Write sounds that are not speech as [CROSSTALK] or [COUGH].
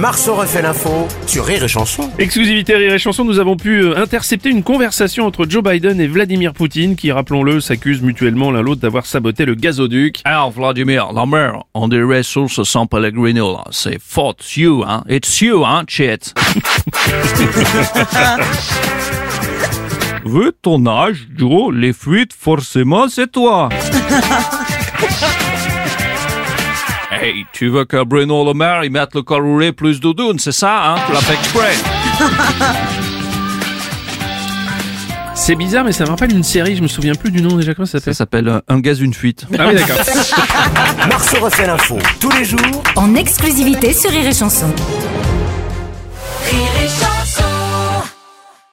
Marceau refait l'info sur Rire et Chanson. Exclusivité Rire et Chanson, nous avons pu euh, intercepter une conversation entre Joe Biden et Vladimir Poutine qui, rappelons-le, s'accusent mutuellement l'un l'autre d'avoir saboté le gazoduc. Alors, Vladimir, la mer, on dirait source sans Pellegrino, là. C'est you, hein. It's you, hein, shit. [LAUGHS] Vu ton âge, Joe, les fuites, forcément, c'est toi. [LAUGHS] Hey, tu veux que Bruno Le Maire y mette le col roulé plus doudoune, c'est ça, hein? Tu l'as fait exprès? [LAUGHS] C'est bizarre, mais ça me rappelle une série, je me souviens plus du nom déjà, comment ça Ça s'appelle s'appelle euh, Un gaz, une fuite. Ah oui, d'accord. [LAUGHS] Marceau refait l'info tous les jours en exclusivité sur Rire et Chanson.